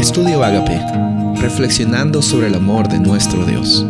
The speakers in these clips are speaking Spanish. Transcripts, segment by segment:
Estudio Agape, reflexionando sobre el amor de nuestro Dios.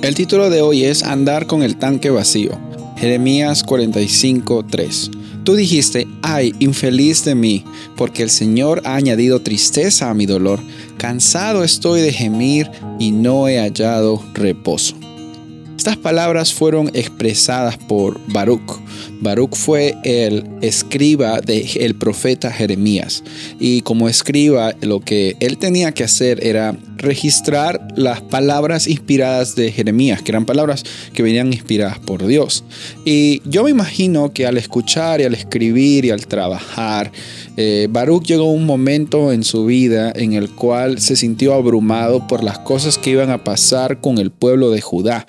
El título de hoy es Andar con el tanque vacío. Jeremías 45:3. Tú dijiste, ay, infeliz de mí, porque el Señor ha añadido tristeza a mi dolor. Cansado estoy de gemir y no he hallado reposo. Estas palabras fueron expresadas por Baruch. Baruch fue el escriba del profeta Jeremías. Y como escriba, lo que él tenía que hacer era registrar las palabras inspiradas de Jeremías, que eran palabras que venían inspiradas por Dios. Y yo me imagino que al escuchar y al escribir y al trabajar, eh, Baruch llegó a un momento en su vida en el cual se sintió abrumado por las cosas que iban a pasar con el pueblo de Judá,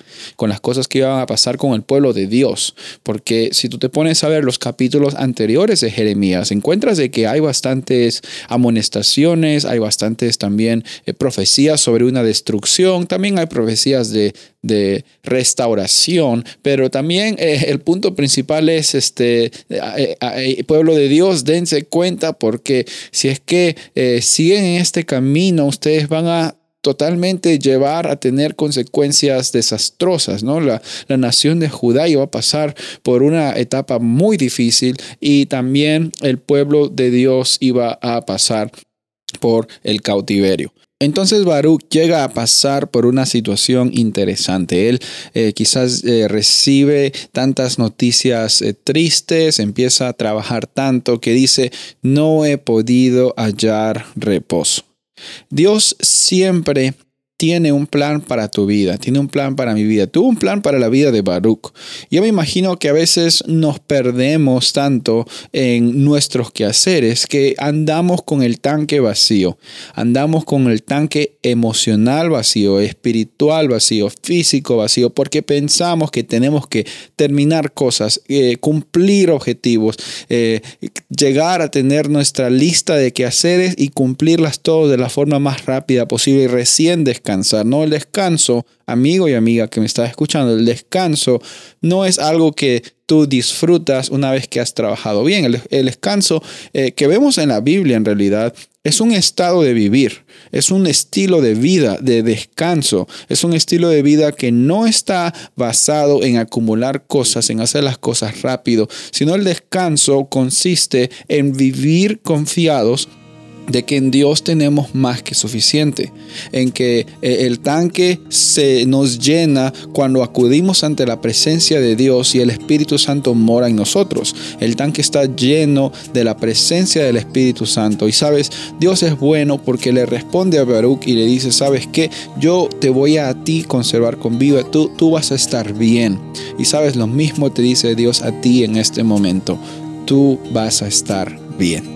las cosas que iban a pasar con el pueblo de Dios. Porque si tú te pones a ver los capítulos anteriores de Jeremías, encuentras de que hay bastantes amonestaciones, hay bastantes también eh, profecías sobre una destrucción, también hay profecías de, de restauración, pero también eh, el punto principal es este pueblo de Dios, dense cuenta porque si es que eh, siguen en este camino, ustedes van a totalmente llevar a tener consecuencias desastrosas, ¿no? La, la, nación de Judá iba a pasar por una etapa muy difícil y también el pueblo de Dios iba a pasar por el cautiverio. Entonces Baruch llega a pasar por una situación interesante. Él eh, quizás eh, recibe tantas noticias eh, tristes, empieza a trabajar tanto que dice, no he podido hallar reposo. Dios siempre tiene un plan para tu vida, tiene un plan para mi vida, tuvo un plan para la vida de Baruch. Yo me imagino que a veces nos perdemos tanto en nuestros quehaceres que andamos con el tanque vacío, andamos con el tanque emocional vacío, espiritual vacío, físico vacío, porque pensamos que tenemos que terminar cosas, eh, cumplir objetivos, eh, llegar a tener nuestra lista de quehaceres y cumplirlas todos de la forma más rápida posible y recién no, el descanso, amigo y amiga que me estás escuchando, el descanso no es algo que tú disfrutas una vez que has trabajado bien. El, descanso eh, que vemos en la Biblia en realidad es un estado de vivir, es un estilo de vida, de descanso, es un estilo de vida que no está basado en acumular cosas, en hacer las cosas rápido, sino el descanso consiste en vivir confiados de que en Dios tenemos más que suficiente, en que eh, el tanque se nos llena cuando acudimos ante la presencia de Dios y el Espíritu Santo mora en nosotros. El tanque está lleno de la presencia del Espíritu Santo y sabes, Dios es bueno porque le responde a Baruch y le dice, sabes que yo te voy a, ti conservar con vida, tú, tú vas a estar bien. Y sabes, lo mismo te dice Dios a ti en este momento, tú vas a estar bien.